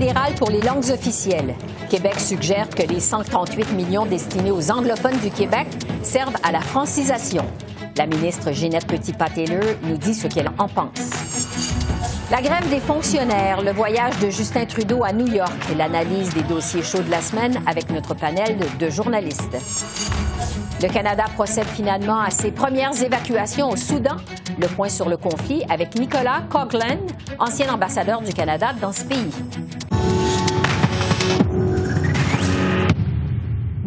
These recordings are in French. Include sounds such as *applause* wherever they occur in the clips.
Plan fédéral pour les langues officielles. Québec suggère que les 138 millions destinés aux anglophones du Québec servent à la francisation. La ministre Ginette Petitpas-Taylor nous dit ce qu'elle en pense. La grève des fonctionnaires, le voyage de Justin Trudeau à New York et l'analyse des dossiers chauds de la semaine avec notre panel de journalistes. Le Canada procède finalement à ses premières évacuations au Soudan. Le point sur le conflit avec Nicolas Coughlin, ancien ambassadeur du Canada dans ce pays.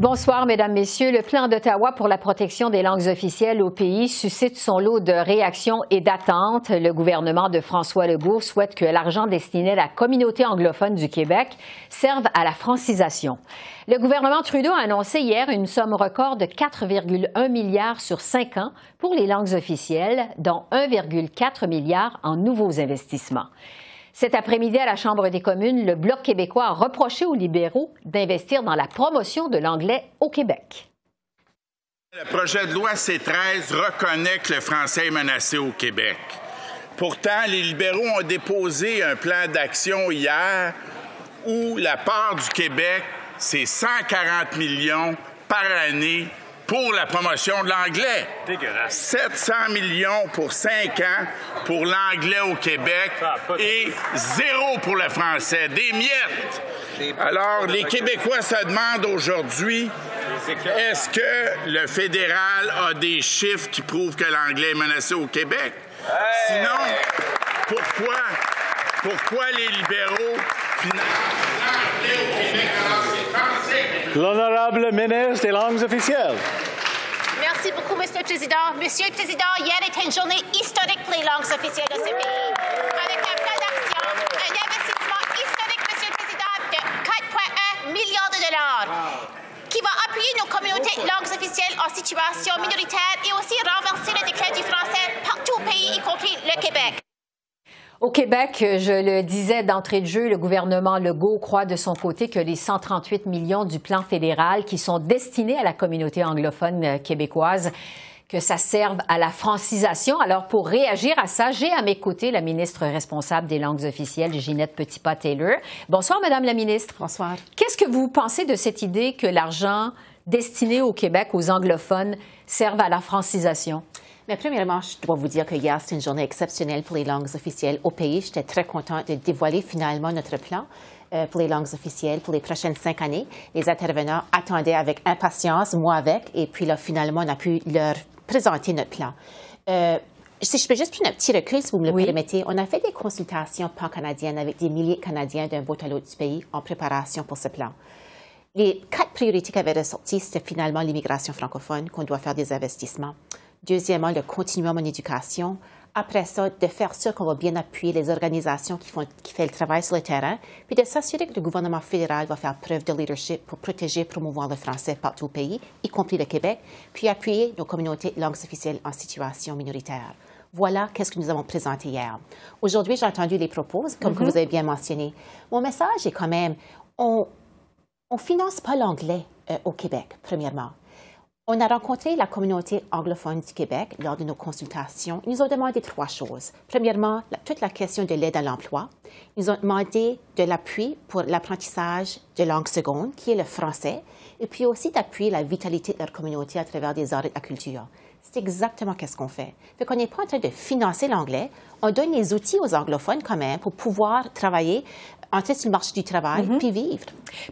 Bonsoir, Mesdames, Messieurs. Le plan d'Ottawa pour la protection des langues officielles au pays suscite son lot de réactions et d'attentes. Le gouvernement de François Legault souhaite que l'argent destiné à la communauté anglophone du Québec serve à la francisation. Le gouvernement Trudeau a annoncé hier une somme record de 4,1 milliards sur cinq ans pour les langues officielles, dont 1,4 milliard en nouveaux investissements. Cet après-midi, à la Chambre des communes, le Bloc québécois a reproché aux libéraux d'investir dans la promotion de l'anglais au Québec. Le projet de loi C-13 reconnaît que le français est menacé au Québec. Pourtant, les libéraux ont déposé un plan d'action hier où la part du Québec, c'est 140 millions par année pour la promotion de l'anglais. 700 millions pour 5 ans pour l'anglais au Québec et zéro pour le français. Des miettes. Alors, les Québécois se demandent aujourd'hui est-ce que le fédéral a des chiffres qui prouvent que l'anglais est menacé au Québec? Sinon, pourquoi, pourquoi les libéraux l'anglais au Québec alors c'est français? L'honorable ministre des langues officielles. Merci beaucoup, Monsieur le Président. Monsieur le Président, hier était une journée historique pour les langues officielles de ce pays. Avec un plan d'action, un investissement historique, Monsieur le Président, de 4,1 milliards de dollars qui va appuyer nos communautés langues officielles en situation minoritaire et aussi renverser le déclin du français partout au pays, y compris le Québec. Au Québec, je le disais d'entrée de jeu, le gouvernement Legault croit de son côté que les 138 millions du plan fédéral qui sont destinés à la communauté anglophone québécoise que ça serve à la francisation. Alors, pour réagir à ça, j'ai à mes côtés la ministre responsable des langues officielles, Ginette Petitpas-Taylor. Bonsoir, Madame la ministre. Bonsoir. Qu'est-ce que vous pensez de cette idée que l'argent destiné au Québec aux anglophones serve à la francisation? Mais premièrement, je dois vous dire que hier, c'était une journée exceptionnelle pour les langues officielles au pays. J'étais très contente de dévoiler finalement notre plan euh, pour les langues officielles pour les prochaines cinq années. Les intervenants attendaient avec impatience, moi avec, et puis là, finalement, on a pu leur présenter notre plan. Euh, si je peux juste prendre un petit recul, si vous me le Oui. permettez, on a fait des consultations pan-canadiennes avec des milliers de Canadiens d'un bout à l'autre du pays en préparation pour ce plan. Les quatre priorités qui avaient ressorti, c'était finalement l'immigration francophone, qu'on doit faire des investissements. Deuxièmement, le continuum en éducation. Après ça, de faire sûr qu'on va bien appuyer les organisations qui font, qui font le travail sur le terrain, puis de s'assurer que le gouvernement fédéral va faire preuve de leadership pour protéger et promouvoir le français partout au pays, y compris le Québec, puis appuyer nos communautés langues officielles en situation minoritaire. Voilà qu'est-ce que nous avons présenté hier. Aujourd'hui, j'ai entendu les propos, comme que vous avez bien mentionné. Mon message est quand même, on, on finance pas l'anglais euh, au Québec, premièrement. On a rencontré la communauté anglophone du Québec lors de nos consultations. Ils nous ont demandé trois choses. Premièrement, la- toute la question de l'aide à l'emploi. Ils ont demandé de l'appui pour l'apprentissage de langue seconde, qui est le français, et puis aussi d'appuyer la vitalité de leur communauté à travers des arts et de la culture. C'est exactement qu'est-ce qu'on fait. Fait qu'on n'est pas en train de financer l'anglais. On donne les outils aux anglophones quand même pour pouvoir travailler, entrer sur le marché du travail, puis vivre.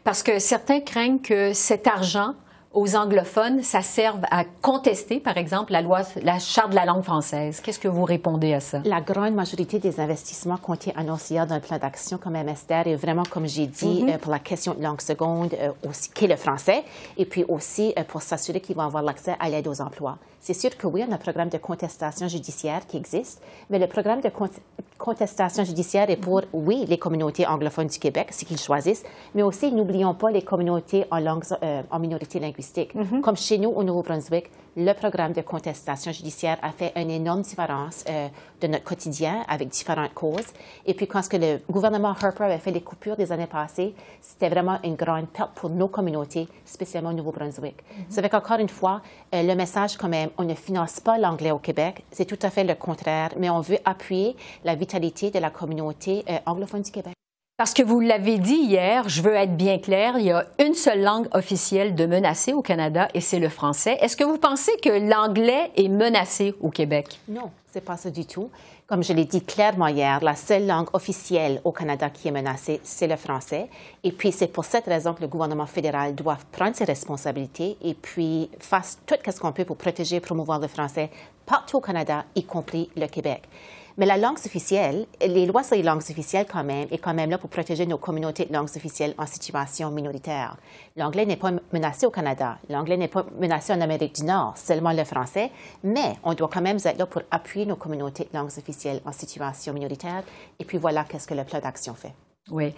Parce que certains craignent que cet argent aux anglophones, ça serve à contester, par exemple, la loi, la charte de la langue française. Qu'est-ce que vous répondez à ça? La grande majorité des investissements qui ont été annoncés hier dans le plan d'action comme MSDR est vraiment, comme j'ai dit, euh, pour la question de langue seconde, euh, aussi, qui est le français, et puis aussi euh, pour s'assurer qu'ils vont avoir l'accès à l'aide aux emplois. C'est sûr que oui, on a un programme de contestation judiciaire qui existe, mais le programme de con- contestation judiciaire est pour, oui, les communautés anglophones du Québec, c'est qu'ils choisissent, mais aussi, n'oublions pas les communautés en, euh, en minorité linguistique linguistique. Comme chez nous au Nouveau-Brunswick, le programme de contestation judiciaire a fait une énorme différence euh, de notre quotidien avec différentes causes. Et puis, quand que le gouvernement Harper avait fait les coupures des années passées, c'était vraiment une grande perte pour nos communautés, spécialement au Nouveau-Brunswick. C'est avec encore une fois, euh, le message quand même, on ne finance pas l'anglais au Québec, c'est tout à fait le contraire, mais on veut appuyer la vitalité de la communauté euh, anglophone du Québec. Parce que vous l'avez dit hier, je veux être bien clair, il y a une seule langue officielle de menacée au Canada et c'est le français. Est-ce que vous pensez que l'anglais est menacé au Québec? Non, c'est pas ça du tout. Comme je l'ai dit clairement hier, la seule langue officielle au Canada qui est menacée, c'est le français. Et puis, c'est pour cette raison que le gouvernement fédéral doit prendre ses responsabilités et puis fasse tout ce qu'on peut pour protéger et promouvoir le français partout au Canada, y compris le Québec. Mais la langue officielle, les lois sur les langues officielles quand même, est quand même là pour protéger nos communautés de langues officielles en situation minoritaire. L'anglais n'est pas menacé au Canada, l'anglais n'est pas menacé en Amérique du Nord, seulement le français, mais on doit quand même être là pour appuyer nos communautés de langues officielles en situation minoritaire. Et puis voilà qu'est-ce que le plan d'action fait. Oui.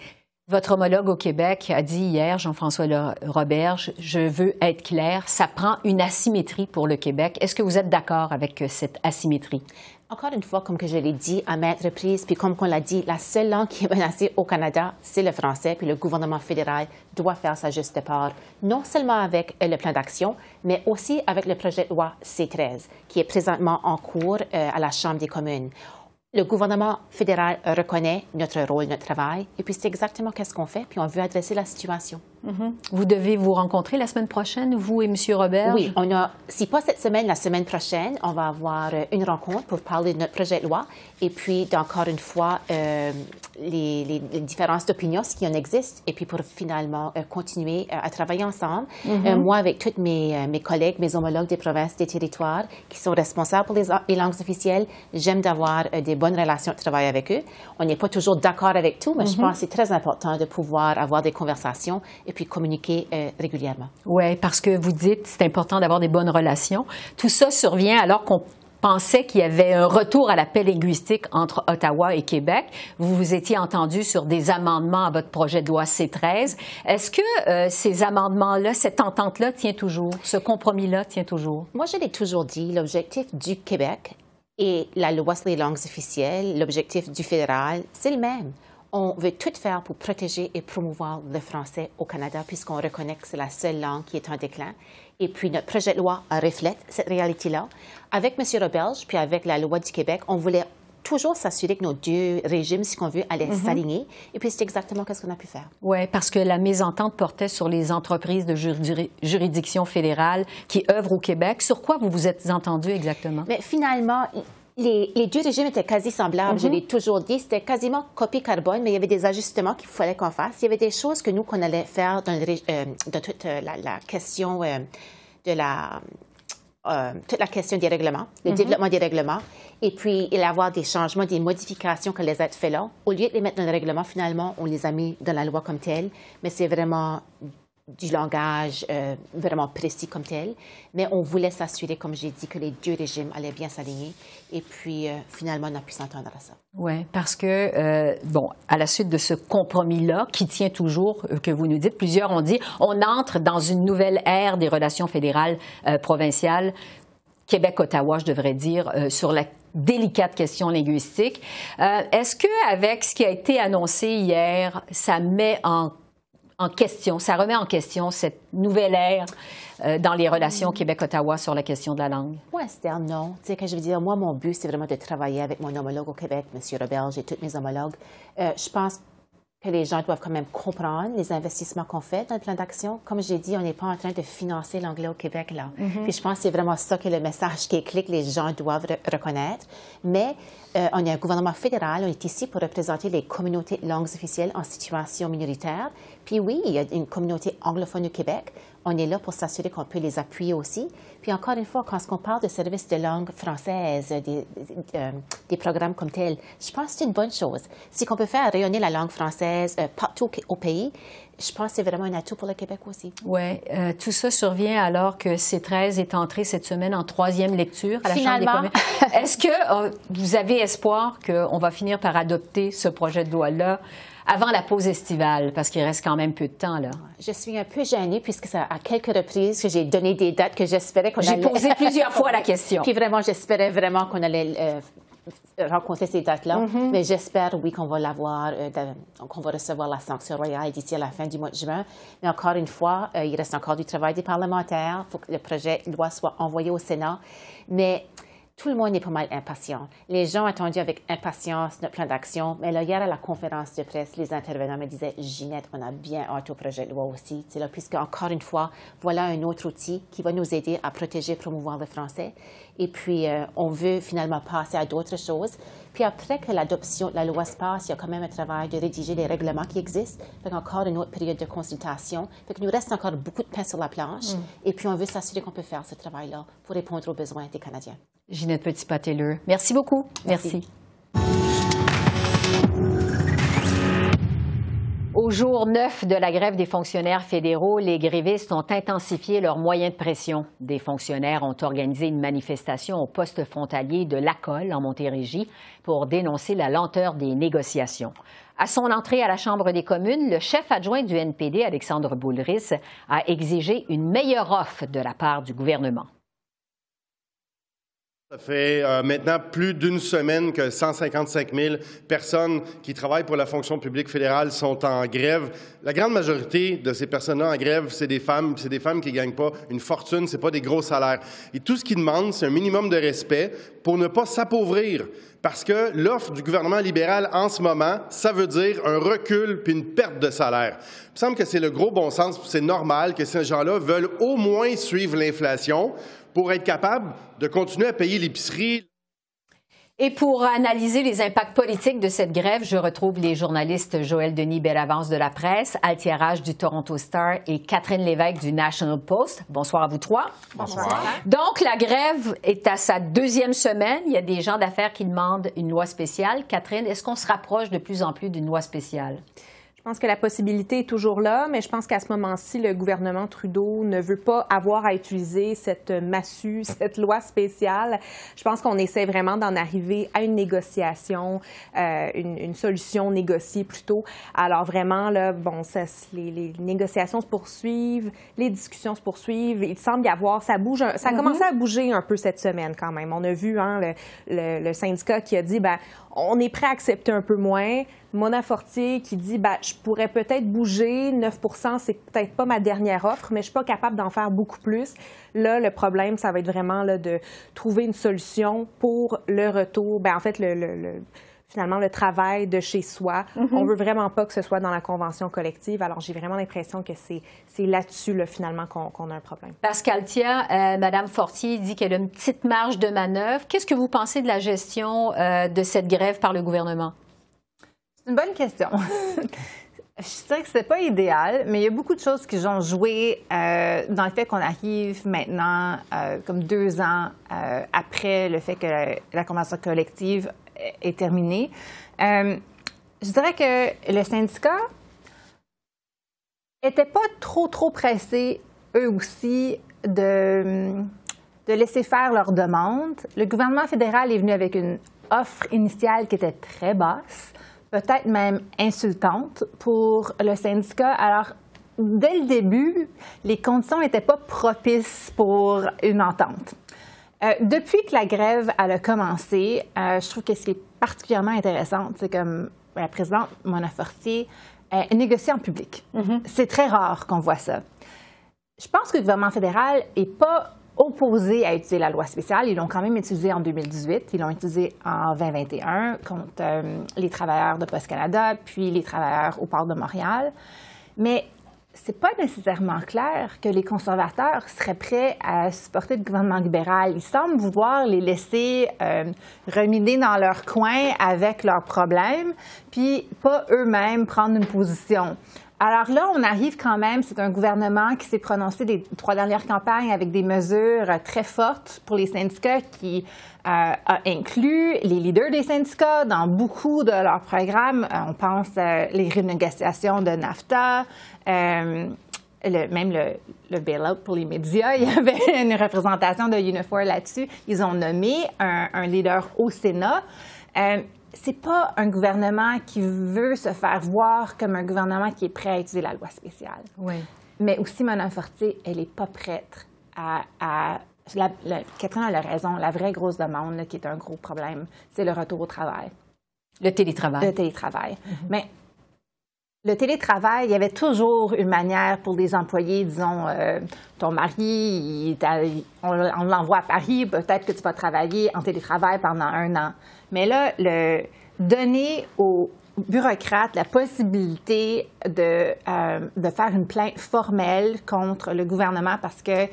Votre homologue au Québec a dit hier, Jean-François Roberge, je veux être clair, ça prend une asymétrie pour le Québec. Est-ce que vous êtes d'accord avec cette asymétrie? Encore une fois, comme que je l'ai dit à maintes reprises, puis comme on l'a dit, la seule langue qui est menacée au Canada, c'est le français, puis le gouvernement fédéral doit faire sa juste part, non seulement avec euh, le plan d'action, mais aussi avec le projet de loi C13, qui est présentement en cours euh, à la Chambre des communes. Le gouvernement fédéral reconnaît notre rôle, notre travail, et puis c'est exactement qu'est-ce qu'on fait, puis on veut adresser la situation. Mm-hmm. Vous devez vous rencontrer la semaine prochaine, vous et M. Robert? Oui, on a, si pas cette semaine, la semaine prochaine, on va avoir euh, une rencontre pour parler de notre projet de loi et puis d'encore une fois euh, les, les, différences d'opinion, ce qui en existe, et puis pour finalement euh, continuer à travailler ensemble. Mm-hmm. moi, avec tous mes, mes, collègues, mes homologues des provinces, des territoires qui sont responsables pour les, les langues officielles, j'aime d'avoir des bonnes relations de travail avec eux. On n'est pas toujours d'accord avec tout, mais je mm-hmm. pense que c'est très important de pouvoir avoir des conversations et puis communiquer euh, régulièrement. Oui, parce que vous dites c'est important d'avoir des bonnes relations. Tout ça survient alors qu'on pensait qu'il y avait un retour à la paix linguistique entre Ottawa et Québec. Vous vous étiez entendu sur des amendements à votre projet de loi C13. Est-ce que euh, ces amendements-là, cette entente-là tient toujours, ce compromis-là tient toujours? Moi, je l'ai toujours dit, l'objectif du Québec et la loi sur les langues officielles, l'objectif du fédéral, c'est le même on veut tout faire pour protéger et promouvoir le français au Canada, puisqu'on reconnaît que c'est la seule langue qui est en déclin. Et puis, notre projet de loi reflète cette réalité-là. Avec M. Roberge, puis avec la loi du Québec, on voulait toujours s'assurer que nos deux régimes, si qu'on veut, allaient mhm. s'aligner. Et puis, c'est exactement ce qu'on a pu faire. Oui, parce que la mésentente portait sur les entreprises de juridiction fédérale qui œuvrent au Québec. Sur quoi vous vous êtes entendu exactement? Mais finalement, les, deux régimes étaient quasi semblables, je mhm. l'ai toujours dit. C'était quasiment copie carbone, mais il y avait des ajustements qu'il fallait qu'on fasse. Il y avait des choses que nous, qu'on allait faire dans, euh, toute euh, la, question euh, de la... toute la question des règlements, le mhm. développement des règlements, et puis il y avoir des changements, des modifications que les êtres fait là. Au lieu de les mettre dans le règlement, finalement, on les a mis dans la loi comme telle, mais c'est vraiment du langage euh, vraiment précis comme tel, mais on voulait s'assurer, comme j'ai dit, que les deux régimes allaient bien s'aligner. Et puis, euh, finalement, on a pu s'entendre à ça. Oui, parce que, euh, bon, à la suite de ce compromis-là, qui tient toujours, que vous nous dites, plusieurs ont dit, on entre dans une nouvelle ère des relations fédérales provinciales. Québec-Ottawa, je devrais dire, sur la délicate question linguistique. Est-ce que, avec ce qui a été annoncé hier, ça met en en question, ça remet en question cette nouvelle ère euh, dans les relations Québec-Ottawa sur la question de la langue? Oui, Esther, non. Tu sais, que je veux dire, moi, mon but, c'est vraiment de travailler avec mon homologue au Québec, M. Roberge et tous mes homologues. Euh, je pense que les gens doivent quand même comprendre les investissements qu'on fait dans le plan d'action. Comme j'ai dit, on n'est pas en train de financer l'anglais au Québec, là. Mm-hmm. Puis je pense que c'est vraiment ça que le message qui est clé que les gens doivent reconnaître. Mais euh, on est un gouvernement fédéral, on est ici pour représenter les communautés de langues officielles en situation minoritaire. Puis oui, il y a une communauté anglophone au Québec. On est là pour s'assurer qu'on peut les appuyer aussi. Puis encore une fois, quand on parle de services de langue française, des, euh, des programmes comme tels, je pense que c'est une bonne chose. Si on peut faire rayonner la langue française euh, partout au pays, je pense que c'est vraiment un atout pour le Québec aussi. Oui. Euh, tout ça survient alors que C13 est entré cette semaine en troisième lecture à la Chambre des communes. Est-ce que vous avez espoir qu'on va finir par adopter ce projet de loi-là? Avant la pause estivale, parce qu'il reste quand même peu de temps, là. Je suis un peu gênée puisque c'est à quelques reprises que j'ai donné des dates que j'espérais qu'on allait... J'ai posé plusieurs fois la question. *laughs* Puis vraiment, j'espérais vraiment qu'on allait euh, rencontrer ces dates-là. Mm-hmm. Mais j'espère, oui, qu'on va l'avoir, euh, qu'on va recevoir la sanction royale d'ici à la fin du mois de juin. Mais encore une fois, euh, il reste encore du travail des parlementaires. Il faut que le projet de loi soit envoyé au Sénat. Mais tout le monde est pas mal impatient. Les gens attendu avec impatience notre plan d'action. Mais là, hier, à la conférence de presse, les intervenants me disaient Ginette, on a bien hâte au projet de loi aussi. Là, puisque, encore une fois, voilà un autre outil qui va nous aider à protéger et promouvoir le français. Et puis, euh, on veut finalement passer à d'autres choses. Puis après que l'adoption de la loi se passe, il y a quand même un travail de rédiger les règlements qui existent. Fait encore une autre période de consultation. Fait qu'il nous reste encore beaucoup de pain sur la planche. Mm. Et puis, on veut s'assurer qu'on peut faire ce travail-là pour répondre aux besoins des Canadiens. Ginette Petit-Pateleux, merci beaucoup. merci. Au jour 9 de la grève des fonctionnaires fédéraux, les grévistes ont intensifié leurs moyens de pression. Des fonctionnaires ont organisé une manifestation au poste frontalier de Lacolle, en Montérégie, pour dénoncer la lenteur des négociations. À son entrée à la Chambre des communes, le chef adjoint du NPD, Alexandre Boulris, a exigé une meilleure offre de la part du gouvernement. Ça fait euh, maintenant plus d'une semaine que 155 000 personnes qui travaillent pour la fonction publique fédérale sont en grève. La grande majorité de ces personnes-là en grève, c'est des femmes. C'est des femmes qui ne gagnent pas une fortune, c'est pas des gros salaires. Et tout ce qu'ils demandent, c'est un minimum de respect pour ne pas s'appauvrir. Parce que l'offre du gouvernement libéral en ce moment, ça veut dire un recul puis une perte de salaire. Il me semble que c'est le gros bon sens, c'est normal que ces gens-là veulent au moins suivre l'inflation pour être capable de continuer à payer l'épicerie. Et pour analyser les impacts politiques de cette grève, je retrouve les journalistes Joël Denis Bellavance de la presse, Altiérage du Toronto Star et Catherine Lévesque du National Post. Bonsoir à vous trois. Bonsoir. Donc, la grève est à sa deuxième semaine. Il y a des gens d'affaires qui demandent une loi spéciale. Catherine, est-ce qu'on se rapproche de plus en plus d'une loi spéciale? Je pense que la possibilité est toujours là, mais je pense qu'à ce moment-ci, le gouvernement Trudeau ne veut pas avoir à utiliser cette massue, *laughs* cette loi spéciale. Je pense qu'on essaie vraiment d'en arriver à une négociation, euh, une, solution négociée plutôt. Alors vraiment, là, bon, ça, les, négociations se poursuivent, les discussions se poursuivent. Il semble y avoir, ça bouge, ça a mm-hmm. commencé à bouger un peu cette semaine quand même. On a vu hein, le, le syndicat qui a dit, ben, on est prêt à accepter un peu moins. Mona Fortier qui dit ben, je pourrais peut-être bouger, 9% c'est peut-être pas ma dernière offre, mais je suis pas capable d'en faire beaucoup plus. Là, le problème, ça va être vraiment là, de trouver une solution pour le retour. Ben, en fait, le, finalement le travail de chez soi. On mm-hmm. ne On veut vraiment pas que ce soit dans la convention collective. Alors, j'ai vraiment l'impression que c'est là-dessus, là, finalement, qu'on a un problème. Pascal Tia, euh, Madame Fortier dit qu'elle a une petite marge de manœuvre. Qu'est-ce que vous pensez de la gestion euh, de cette grève par le gouvernement? C'est une bonne question. *laughs* Je dirais que c'est pas idéal, mais il y a beaucoup de choses qui ont joué euh, dans le fait qu'on arrive maintenant, euh, comme deux ans euh, après le fait que la, convention collective est terminée. je dirais que le syndicat n'était pas trop, trop pressé, eux aussi, de, de laisser faire leurs demandes. Le gouvernement fédéral est venu avec une offre initiale qui était très basse peut-être même insultante pour le syndicat. Alors, dès le début, les conditions n'étaient pas propices pour une entente. Euh, depuis que la grève a commencé, euh, je trouve que ce qui est particulièrement intéressant, c'est que la présidente Mona Fortier euh, négocie en public. Mm-hmm. C'est très rare qu'on voit ça. Je pense que le gouvernement fédéral n'est pas opposés à utiliser la loi spéciale. Ils l'ont quand même utilisée en 2018, ils l'ont utilisée en 2021 contre les travailleurs de Post Canada, puis les travailleurs au port de Montréal. Mais c'est pas nécessairement clair que les conservateurs seraient prêts à supporter le gouvernement libéral. Ils semblent vouloir les laisser euh, reminer dans leur coin avec leurs problèmes, puis pas eux-mêmes prendre une position. Alors là, on arrive quand même, c'est un gouvernement qui s'est prononcé des trois dernières campagnes avec des mesures très fortes pour les syndicats qui euh, a inclus les leaders des syndicats dans beaucoup de leurs programmes. Euh, on pense à les renégociations de NAFTA, euh, même le, le bailout pour les médias, *laughs* il y avait une représentation de Unifor là-dessus. Ils ont nommé un, leader au Sénat. C'est pas un gouvernement qui veut se faire voir comme un gouvernement qui est prêt à utiliser la loi spéciale. Oui. Mais aussi, Mme Fortier, elle n'est pas prête à. à la, Catherine a raison. La vraie grosse demande, qui est un gros problème, c'est le retour au travail. Le télétravail. Le télétravail. Mais le télétravail, il y avait toujours une manière pour des employés, disons, euh, ton mari, on, l'envoie à Paris, peut-être que tu vas travailler en télétravail pendant un an. Mais là, le, donner aux bureaucrates la possibilité de, euh, de faire une plainte formelle contre le gouvernement parce que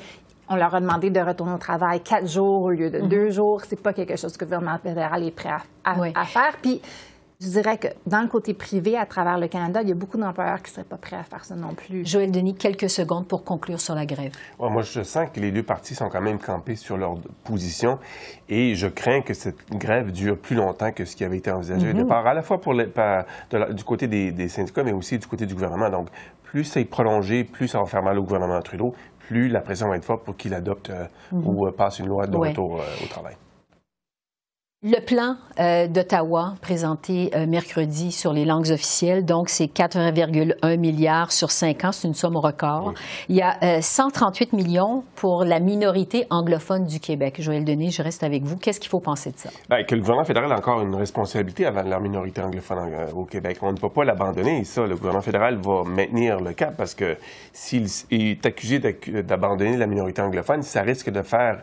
on leur a demandé de retourner au travail quatre jours au lieu de mm-hmm. deux jours. C'est pas quelque chose que le gouvernement fédéral est prêt à, à faire. Puis je dirais que dans le côté privé, à travers le Canada, il y a beaucoup d'employeurs qui ne seraient pas prêts à faire ça non plus. Joël Denis, quelques secondes pour conclure sur la grève. moi, je sens que les deux partis sont quand même campés sur leur position et je crains que cette grève dure plus longtemps que ce qui avait été envisagé de mhm. part, à la fois pour du côté des, syndicats, mais aussi du côté du gouvernement. Donc, plus c'est prolongé, plus ça va faire mal au gouvernement Trudeau, plus la pression va être forte pour qu'il adopte euh, mhm. ou euh, passe une loi de retour euh, au travail. Le plan euh, d'Ottawa présenté euh, mercredi sur les langues officielles, donc c'est 4,1 milliards sur cinq ans, c'est une somme record. Il y a 138 euh, millions pour la minorité anglophone du Québec. Joël Denis, je reste avec vous. Qu'est-ce qu'il faut penser de ça? Bien, que le gouvernement fédéral a encore une responsabilité avant la minorité anglophone au Québec. On ne peut pas l'abandonner. Ça, le gouvernement fédéral va maintenir le cap parce que s'il est accusé d'abandonner la minorité anglophone, ça risque de faire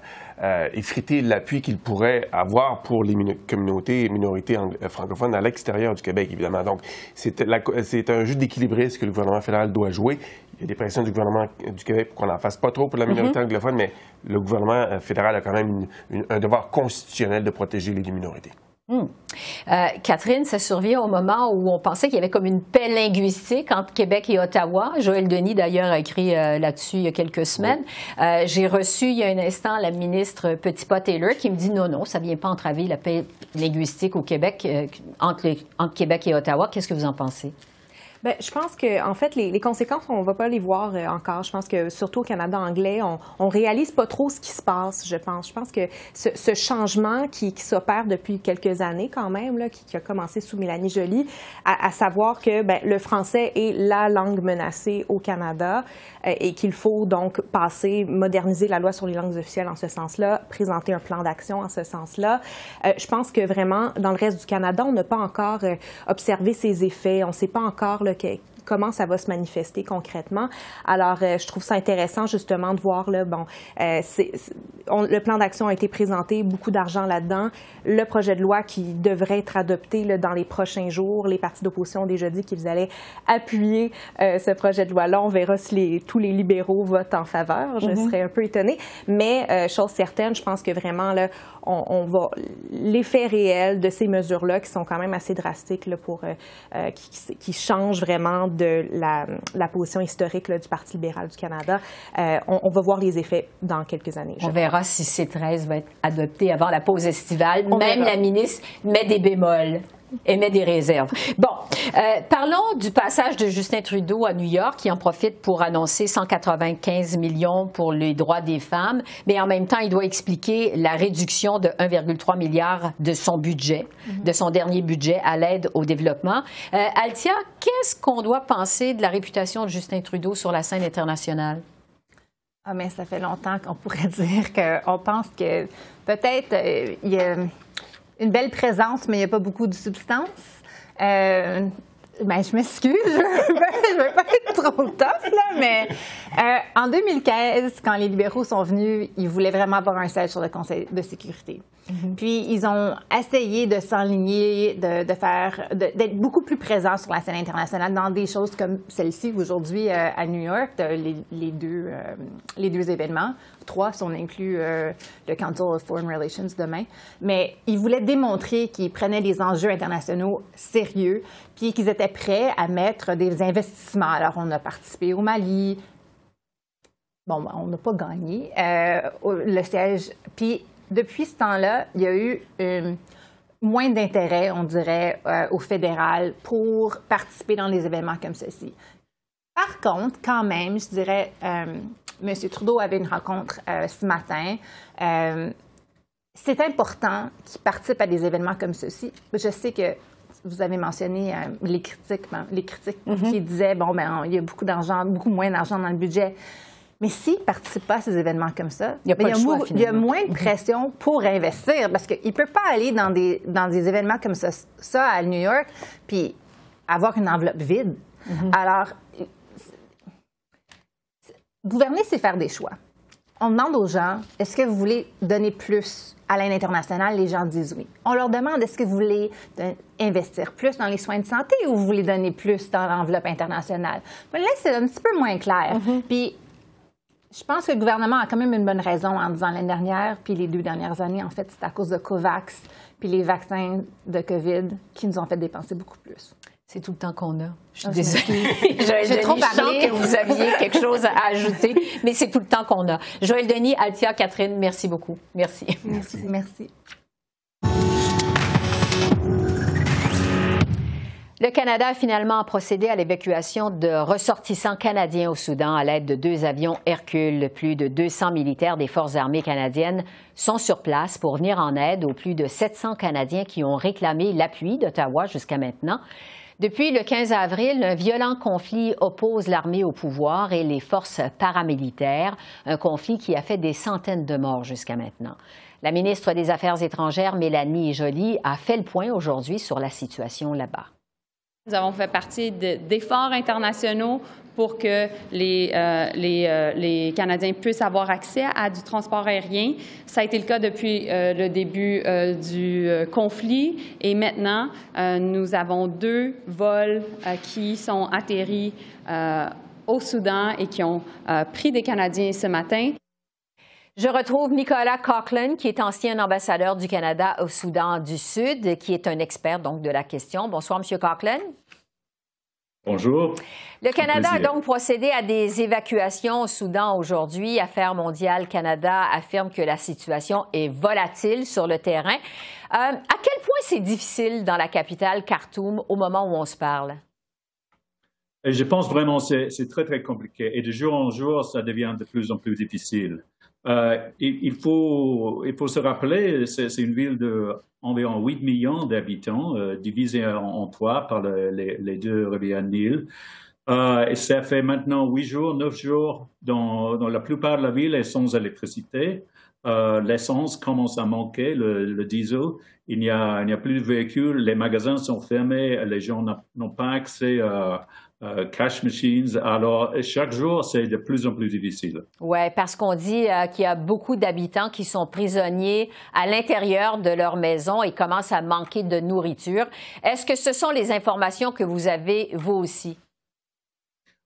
effriter l'appui qu'il pourrait avoir pour les communautés et minorités euh, francophones à l'extérieur du Québec, évidemment. Donc, c'est un jeu d'équilibriste que le gouvernement fédéral doit jouer. Il y a des pressions du gouvernement du Québec pour qu'on n'en fasse pas trop pour la minorité mm-hmm. anglophone, mais le gouvernement euh, fédéral a quand même un devoir constitutionnel de protéger les minorités. Hmm. Euh, Catherine, ça survient au moment où on pensait qu'il y avait comme une paix linguistique entre Québec et Ottawa. Joël Denis, d'ailleurs, a écrit euh, là-dessus il y a quelques semaines. Euh, j'ai reçu il y a un instant la ministre Petitpas-Taylor qui me dit non, non, ça ne vient pas entraver la paix linguistique au Québec, entre, entre Québec et Ottawa. Qu'est-ce que vous en pensez? Bien, je pense que en fait les, conséquences on va pas les voir euh, encore. Je pense que surtout au Canada anglais, on, on réalise pas trop ce qui se passe. Je pense. Je pense que ce, changement qui, s'opère depuis quelques années quand même là, qui, a commencé sous Mélanie Joly, à, savoir que ben, le français est la langue menacée au Canada euh, et qu'il faut donc passer, moderniser la loi sur les langues officielles en ce sens-là, présenter un plan d'action en ce sens-là. Euh, je pense que vraiment dans le reste du Canada, on n'a pas encore observé ces effets. On ne sait pas encore monarchy. Comment ça va se manifester concrètement. Alors, euh, je trouve ça intéressant justement de voir là, bon, euh, le plan d'action a été présenté, beaucoup d'argent là-dedans. Le projet de loi qui devrait être adopté là, dans les prochains jours, les partis d'opposition ont déjà dit qu'ils allaient appuyer euh, ce projet de loi-là. On verra si les, tous les libéraux votent en faveur. Je mm-hmm. serais un peu étonnée, mais chose certaine, je pense que vraiment là, on, va l'effet réel de ces mesures-là qui sont quand même assez drastiques là, pour qui, qui, changent vraiment de la, position historique du Parti libéral du Canada. Euh, on, va voir les effets dans quelques années. On verra si C13 va être adopté avant la pause estivale. Même la ministre met des bémols émet des réserves. Bon, euh, parlons du passage de Justin Trudeau à New York, qui en profite pour annoncer 195 millions pour les droits des femmes, mais en même temps, il doit expliquer la réduction de 1,3 milliard de son budget, mhm. de son dernier budget à l'aide au développement. Euh, Altia, qu'est-ce qu'on doit penser de la réputation de Justin Trudeau sur la scène internationale? Ah, mais ça fait longtemps qu'on pourrait *laughs* dire qu'on pense que peut-être euh, il y a une belle présence, mais il n'y a pas beaucoup de substance. Euh, ben, je m'excuse, je ne vais pas être trop tough, là, mais euh, en 2015, quand les libéraux sont venus, ils voulaient vraiment avoir un siège sur le Conseil de sécurité. Mhm. Puis ils ont essayé de s'enligner, de, faire, d'être beaucoup plus présents sur la scène internationale dans des choses comme celle-ci aujourd'hui euh, à New York, les, deux, euh, les deux événements. Trois sont inclus euh, le Council of Foreign Relations demain. Mais ils voulaient démontrer qu'ils prenaient les enjeux internationaux sérieux, puis qu'ils étaient prêts à mettre des investissements. Alors on a participé au Mali. Bon, on n'a pas gagné le siège. Puis depuis ce temps-là, il y a eu euh, moins d'intérêt, on dirait, euh, au fédéral pour participer dans des événements comme ceci. Par contre, quand même, je dirais, euh, M. Trudeau avait une rencontre ce matin. c'est important qu'ils participent à des événements comme ceci. Je sais que vous avez mentionné euh, les critiques, ben, les critiques Mm-hmm. qui disaient bon ben il y a beaucoup d'argent, beaucoup moins d'argent dans le budget. Mais s'ils ne participent pas à ces événements comme ça, Il y a ben, pas le choix, mo- il y a moins de pression pour investir parce qu'il ne peut pas aller dans des, dans des événements comme ça, ça à New York puis avoir une enveloppe vide. Alors, gouverner, c'est faire des choix. On demande aux gens, est-ce que vous voulez donner plus à l'aide internationale? Les gens disent oui. On leur demande, est-ce que vous voulez investir plus dans les soins de santé ou vous voulez donner plus dans l'enveloppe internationale? Mais là, c'est un petit peu moins clair. Puis, je pense que le gouvernement a quand même une bonne raison en disant l'année dernière, puis les deux dernières années, en fait, c'est à cause de COVAX, puis les vaccins de COVID qui nous ont fait dépenser beaucoup plus. C'est tout le temps qu'on a. Je suis Ah, je désolée. *laughs* J'ai trop parlé. que vous aviez quelque chose à ajouter, mais c'est tout le temps qu'on a. Joël Denis, Altia, Catherine, merci beaucoup. Merci. Merci. Merci. Le Canada a finalement procédé à l'évacuation de ressortissants canadiens au Soudan à l'aide de deux avions Hercule. Plus de 200 militaires des Forces armées canadiennes sont sur place pour venir en aide aux plus de 700 Canadiens qui ont réclamé l'appui d'Ottawa jusqu'à maintenant. Depuis le 15 avril, un violent conflit oppose l'armée au pouvoir et les forces paramilitaires, un conflit qui a fait des centaines de morts jusqu'à maintenant. La ministre des Affaires étrangères, Mélanie Joly, a fait le point aujourd'hui sur la situation là-bas. Nous avons fait partie de- d'efforts internationaux pour que les, euh, euh, les Canadiens puissent avoir accès à du transport aérien. Ça a été le cas depuis euh, le début du conflit et maintenant, nous avons deux vols qui sont atterris au Soudan et qui ont pris des Canadiens ce matin. Je retrouve Nicolas Coughlin, qui est ancien ambassadeur du Canada au Soudan du Sud, qui est un expert donc de la question. Bonsoir, Monsieur Coughlin. Bonjour. Le Canada a donc procédé à des évacuations au Soudan aujourd'hui. Affaires mondiales Canada affirme que la situation est volatile sur le terrain. Euh, à quel point c'est difficile dans la capitale Khartoum au moment où on se parle? Et je pense vraiment que c'est très, très compliqué. Et de jour en jour, ça devient de plus en plus difficile. Euh, il, faut, se rappeler, c'est une ville d'environ 8 millions d'habitants, euh, divisée en, trois par le- les, deux rivières Nil. Euh, et ça fait maintenant 8 jours, 9 jours dans, la plupart de la ville est sans électricité. L'essence commence à manquer, le, diesel. Il n'y a, a plus de véhicules, les magasins sont fermés, les gens n'ont pas accès à, à cash machines. Alors, chaque jour, c'est de plus en plus difficile. Oui, parce qu'on dit euh, qu'il y a beaucoup d'habitants qui sont prisonniers à l'intérieur de leur maison et commencent à manquer de nourriture. Est-ce que ce sont les informations que vous avez, vous aussi?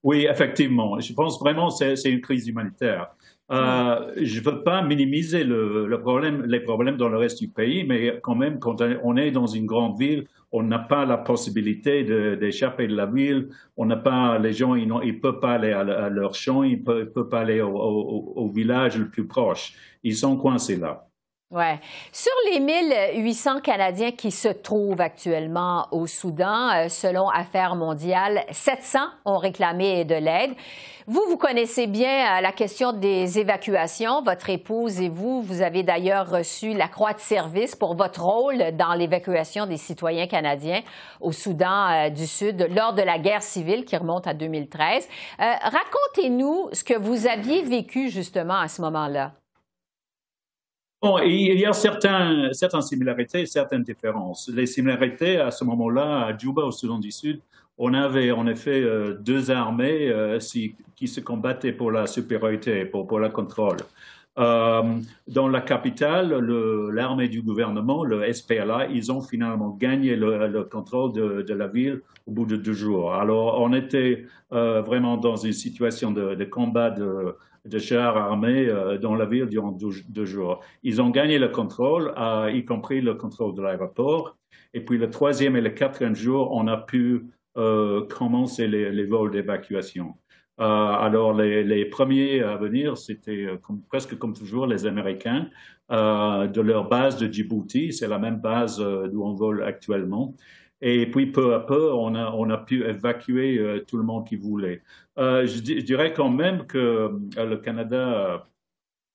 Oui, effectivement. Je pense vraiment que c'est c'est une crise humanitaire. Euh, je ne veux pas minimiser le, le problème, les problèmes dans le reste du pays, mais quand même, quand on est dans une grande ville, on n'a pas la possibilité d'échapper de, la ville. On n'a pas les gens, ils ne peuvent pas aller à, leur champ, ils ne peuvent, pas aller au- au village le plus proche. Ils sont coincés là. Sur les 1800 Canadiens qui se trouvent actuellement au Soudan, euh, selon Affaires mondiales, 700 ont réclamé de l'aide. Vous, vous connaissez bien euh, la question des évacuations. Votre épouse et vous, vous avez d'ailleurs reçu la croix de service pour votre rôle dans l'évacuation des citoyens canadiens au Soudan euh, du Sud lors de la guerre civile qui remonte à 2013. Euh, Racontez-nous ce que vous aviez vécu justement à ce moment-là. Il y a certains, certaines similarités et certaines différences. Les similarités, à ce moment-là, à Djouba, au Soudan du Sud, on avait en effet euh, deux armées euh, qui se combattaient pour la supériorité, pour, pour le contrôle. Euh, dans la capitale, le- l'armée du gouvernement, le SPLA, ils ont finalement gagné le, le contrôle de, de la ville au bout de deux jours. Alors, on était euh, vraiment dans une situation de, de combat de, de chars armés euh, dans la ville durant deux, deux jours. Ils ont gagné le contrôle, euh, y compris le contrôle de l'aéroport. Et puis le troisième et le quatrième jour, on a pu euh, commencer les, les vols d'évacuation. Euh, alors les, premiers à venir, c'était euh, presque comme toujours les Américains euh, de leur base de Djibouti. C'est la même base d'où on vole actuellement. Et puis peu à peu, on a, pu évacuer tout le monde qui voulait. Je, di- je dirais quand même que le Canada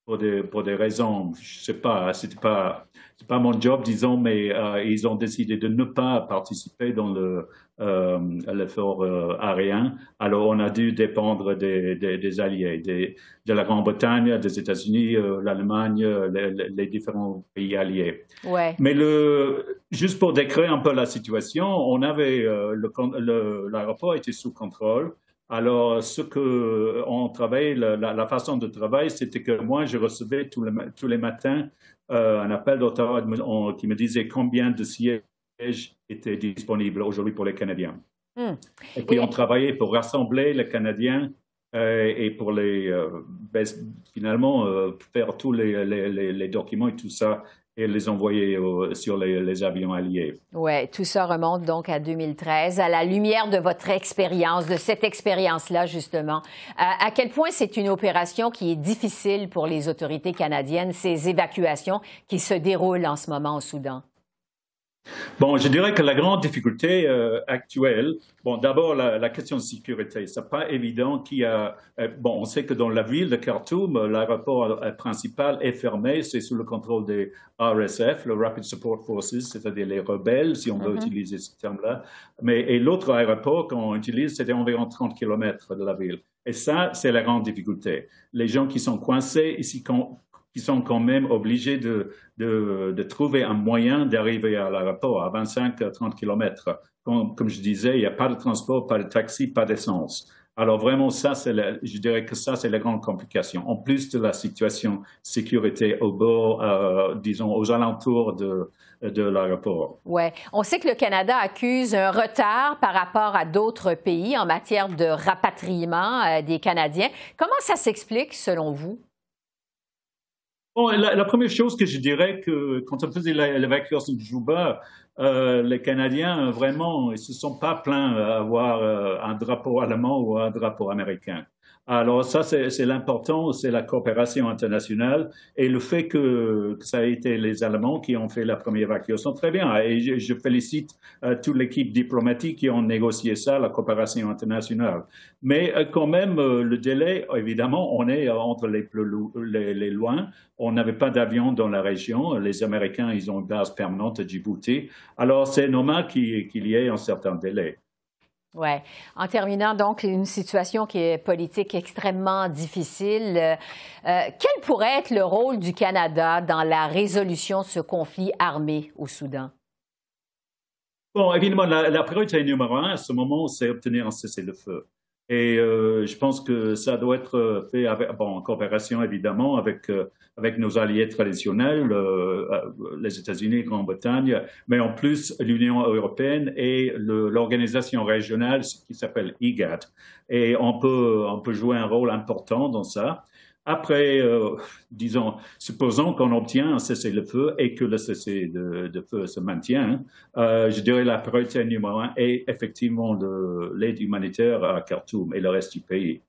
pour des, raisons, je sais pas, c'était pas, c'est pas mon job, disons, mais ils ont décidé de ne pas participer dans le, euh, l'effort euh, aérien. Alors, on a dû dépendre des, des, des alliés, des, de la Grande-Bretagne, des États-Unis, euh, l'Allemagne, les, les, différents pays alliés. Ouais. Mais le, juste pour décrire un peu la situation, on avait le, l'aéroport était sous contrôle. Alors, ce que on travaillait, la, la, façon de travailler, c'était que moi, je recevais tous les, tous les matins un appel d'Ottawa qui me disait combien de sièges étaient disponibles aujourd'hui pour les Canadiens. Hmm. Et puis, on travaillait pour rassembler les Canadiens euh, et pour les, euh, ben, finalement, euh, faire tous les, les, les, documents et tout ça et les envoyer sur les, avions alliés. Oui, tout ça remonte donc à 2013. À la lumière de votre expérience, de cette expérience-là, justement, à quel point c'est une opération qui est difficile pour les autorités canadiennes, ces évacuations qui se déroulent en ce moment au Soudan? Bon, je dirais que la grande difficulté euh, actuelle, bon, d'abord la, la, question de sécurité. C'est pas évident qu'il y a. Euh, bon, on sait que dans la ville de Khartoum, l'aéroport euh, principal est fermé. C'est sous le contrôle des RSF, le Rapid Support Forces, c'est-à-dire les rebelles, si on veut mm-hmm. utiliser ce terme-là. Mais et l'autre aéroport qu'on utilise, c'était environ 30 kilomètres de la ville. Et ça, c'est la grande difficulté. Les gens qui sont coincés ici, qui sont quand même obligés de, de, trouver un moyen d'arriver à l'aéroport à 25-30 kilomètres. Comme, je disais, il n'y a pas de transport, pas de taxi, pas d'essence. Alors vraiment, ça, je dirais que ça, c'est la grande complication. En plus de la situation sécurité au bord, euh, disons, aux alentours de, de l'aéroport. Oui. On sait que le Canada accuse un retard par rapport à d'autres pays en matière de rapatriement euh, des Canadiens. Comment ça s'explique selon vous? La, première chose que je dirais que quand on faisait l'évacuation de Juba, euh, les Canadiens vraiment ils se sont pas plaints à avoir euh, un drapeau allemand ou un drapeau américain. Alors ça, c'est l'important, c'est la coopération internationale et le fait que, ça a été les Allemands qui ont fait la première évacuation, très bien. Et je, félicite euh, toute l'équipe diplomatique qui ont négocié ça, la coopération internationale. Mais euh, quand même, euh, le délai, évidemment, on est entre les, les, les loin. On n'avait pas d'avion dans la région. Les Américains, ils ont une base permanente à Djibouti. Alors c'est normal qu'il y ait un certain délai. Oui. En terminant, donc, une situation qui est politique extrêmement difficile. Euh, quel pourrait être le rôle du Canada dans la résolution de ce conflit armé au Soudan? Bon, évidemment, la, priorité numéro un à ce moment, c'est obtenir un cessez-le-feu. Et euh, je pense que ça doit être fait en coopération évidemment avec, euh, avec nos alliés traditionnels, euh, les États-Unis, Grande-Bretagne, mais en plus l'Union européenne et l'organisation régionale qui s'appelle IGAD. Et on peut, on peut jouer un rôle important dans ça. Après, euh, disons, supposons qu'on obtient un cessez-le-feu et que le cessez-le-feu se maintient, euh, je dirais la priorité numéro un est effectivement l'aide humanitaire à Khartoum et le reste du pays.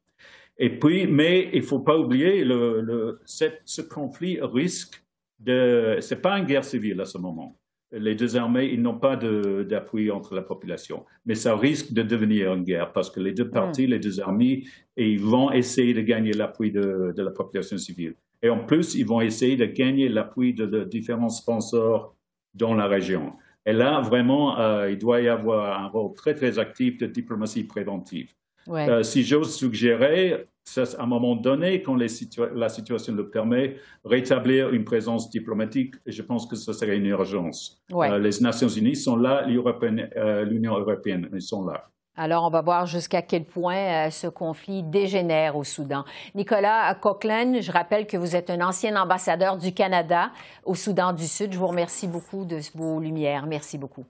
Et puis, mais il ne faut pas oublier, le, le, ce conflit risque de... Ce n'est pas une guerre civile à ce moment les deux armées, ils n'ont pas d'appui entre la population. Mais ça risque de devenir une guerre parce que les deux parties, les deux armées, ils vont essayer de gagner l'appui de, la population civile. Et en plus, ils vont essayer de gagner l'appui de, différents sponsors dans la région. Et là, vraiment, euh, il doit y avoir un rôle très, très actif de diplomatie préventive. Euh, si j'ose suggérer, à un moment donné, quand la situation le permet, rétablir une présence diplomatique, je pense que ce serait une urgence. Euh, les Nations Unies sont là, euh, l'Union européenne, ils sont là. Alors, on va voir jusqu'à quel point euh, ce conflit dégénère au Soudan. Nicolas Coquelin, je rappelle que vous êtes un ancien ambassadeur du Canada au Soudan du Sud. Je vous remercie beaucoup de vos lumières. Merci beaucoup.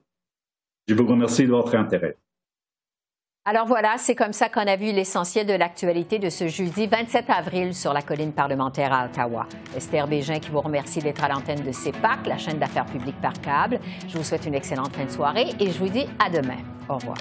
Je vous remercie de votre intérêt. Alors voilà, c'est comme ça qu'on a vu l'essentiel de l'actualité de ce jeudi 27 avril sur la colline parlementaire à Ottawa. Esther Bégin qui vous remercie d'être à l'antenne de CEPAC, la chaîne d'affaires publiques par câble. Je vous souhaite une excellente fin de soirée et je vous dis à demain. Au revoir.